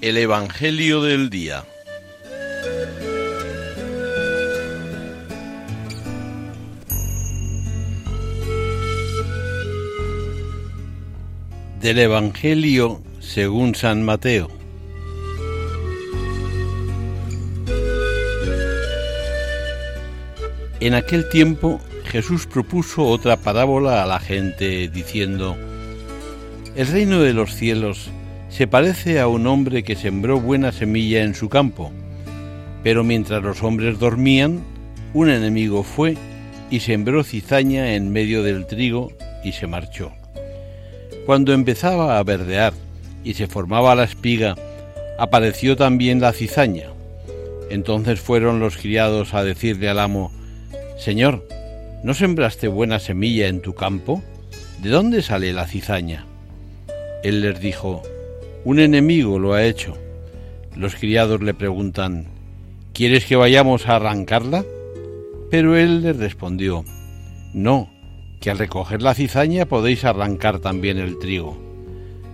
El Evangelio del Día. Del Evangelio según San Mateo. En aquel tiempo Jesús propuso otra parábola a la gente diciendo, El reino de los cielos se parece a un hombre que sembró buena semilla en su campo, pero mientras los hombres dormían, un enemigo fue y sembró cizaña en medio del trigo y se marchó. Cuando empezaba a verdear y se formaba la espiga, apareció también la cizaña. Entonces fueron los criados a decirle al amo, Señor, ¿no sembraste buena semilla en tu campo? ¿De dónde sale la cizaña? Él les dijo, un enemigo lo ha hecho. Los criados le preguntan, ¿Quieres que vayamos a arrancarla? Pero él les respondió, No, que al recoger la cizaña podéis arrancar también el trigo.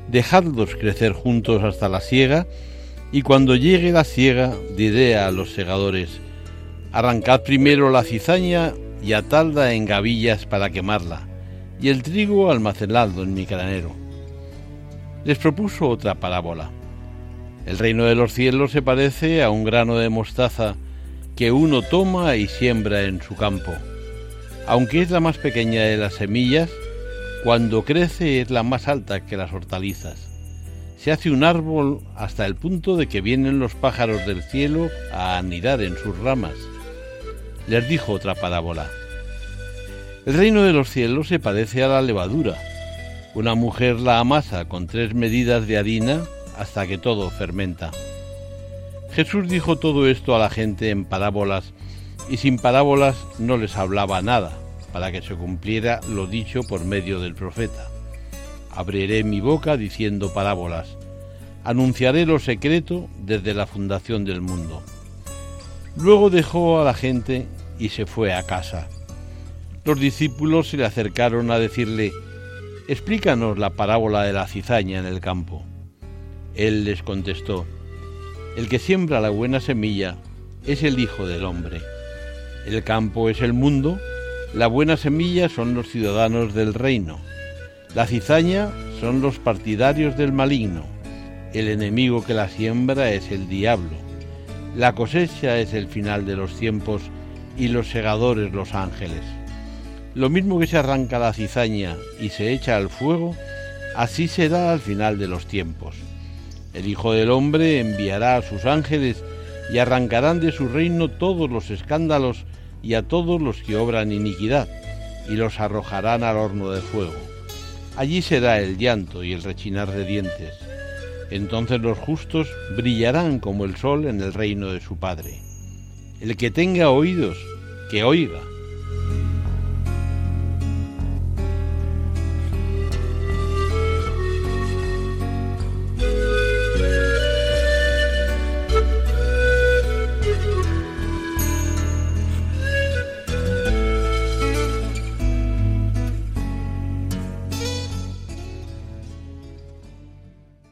Dejadlos crecer juntos hasta la siega, y cuando llegue la siega diré a los segadores, Arrancad primero la cizaña y atadla en gavillas para quemarla, y el trigo almacenadlo en mi granero les propuso otra parábola. El reino de los cielos se parece a un grano de mostaza que uno toma y siembra en su campo. Aunque es la más pequeña de las semillas, cuando crece es la más alta que las hortalizas. Se hace un árbol hasta el punto de que vienen los pájaros del cielo a anidar en sus ramas. Les dijo otra parábola. El reino de los cielos se parece a la levadura una mujer la amasa con tres medidas de harina hasta que todo fermenta. Jesús dijo todo esto a la gente en parábolas y sin parábolas no les hablaba nada, para que se cumpliera lo dicho por medio del profeta. Abriré mi boca diciendo parábolas, anunciaré lo secreto desde la fundación del mundo. Luego dejó a la gente y se fue a casa. Los discípulos se le acercaron a decirle, Explícanos la parábola de la cizaña en el campo. Él les contestó, El que siembra la buena semilla es el Hijo del Hombre. El campo es el mundo, la buena semilla son los ciudadanos del reino. La cizaña son los partidarios del maligno. El enemigo que la siembra es el diablo. La cosecha es el final de los tiempos y los segadores los ángeles. Lo mismo que se arranca la cizaña y se echa al fuego, así será al final de los tiempos. El Hijo del Hombre enviará a sus ángeles y arrancarán de su reino todos los escándalos y a todos los que obran iniquidad, y los arrojarán al horno de fuego. Allí será el llanto y el rechinar de dientes. Entonces los justos brillarán como el sol en el reino de su Padre. El que tenga oídos, que oiga.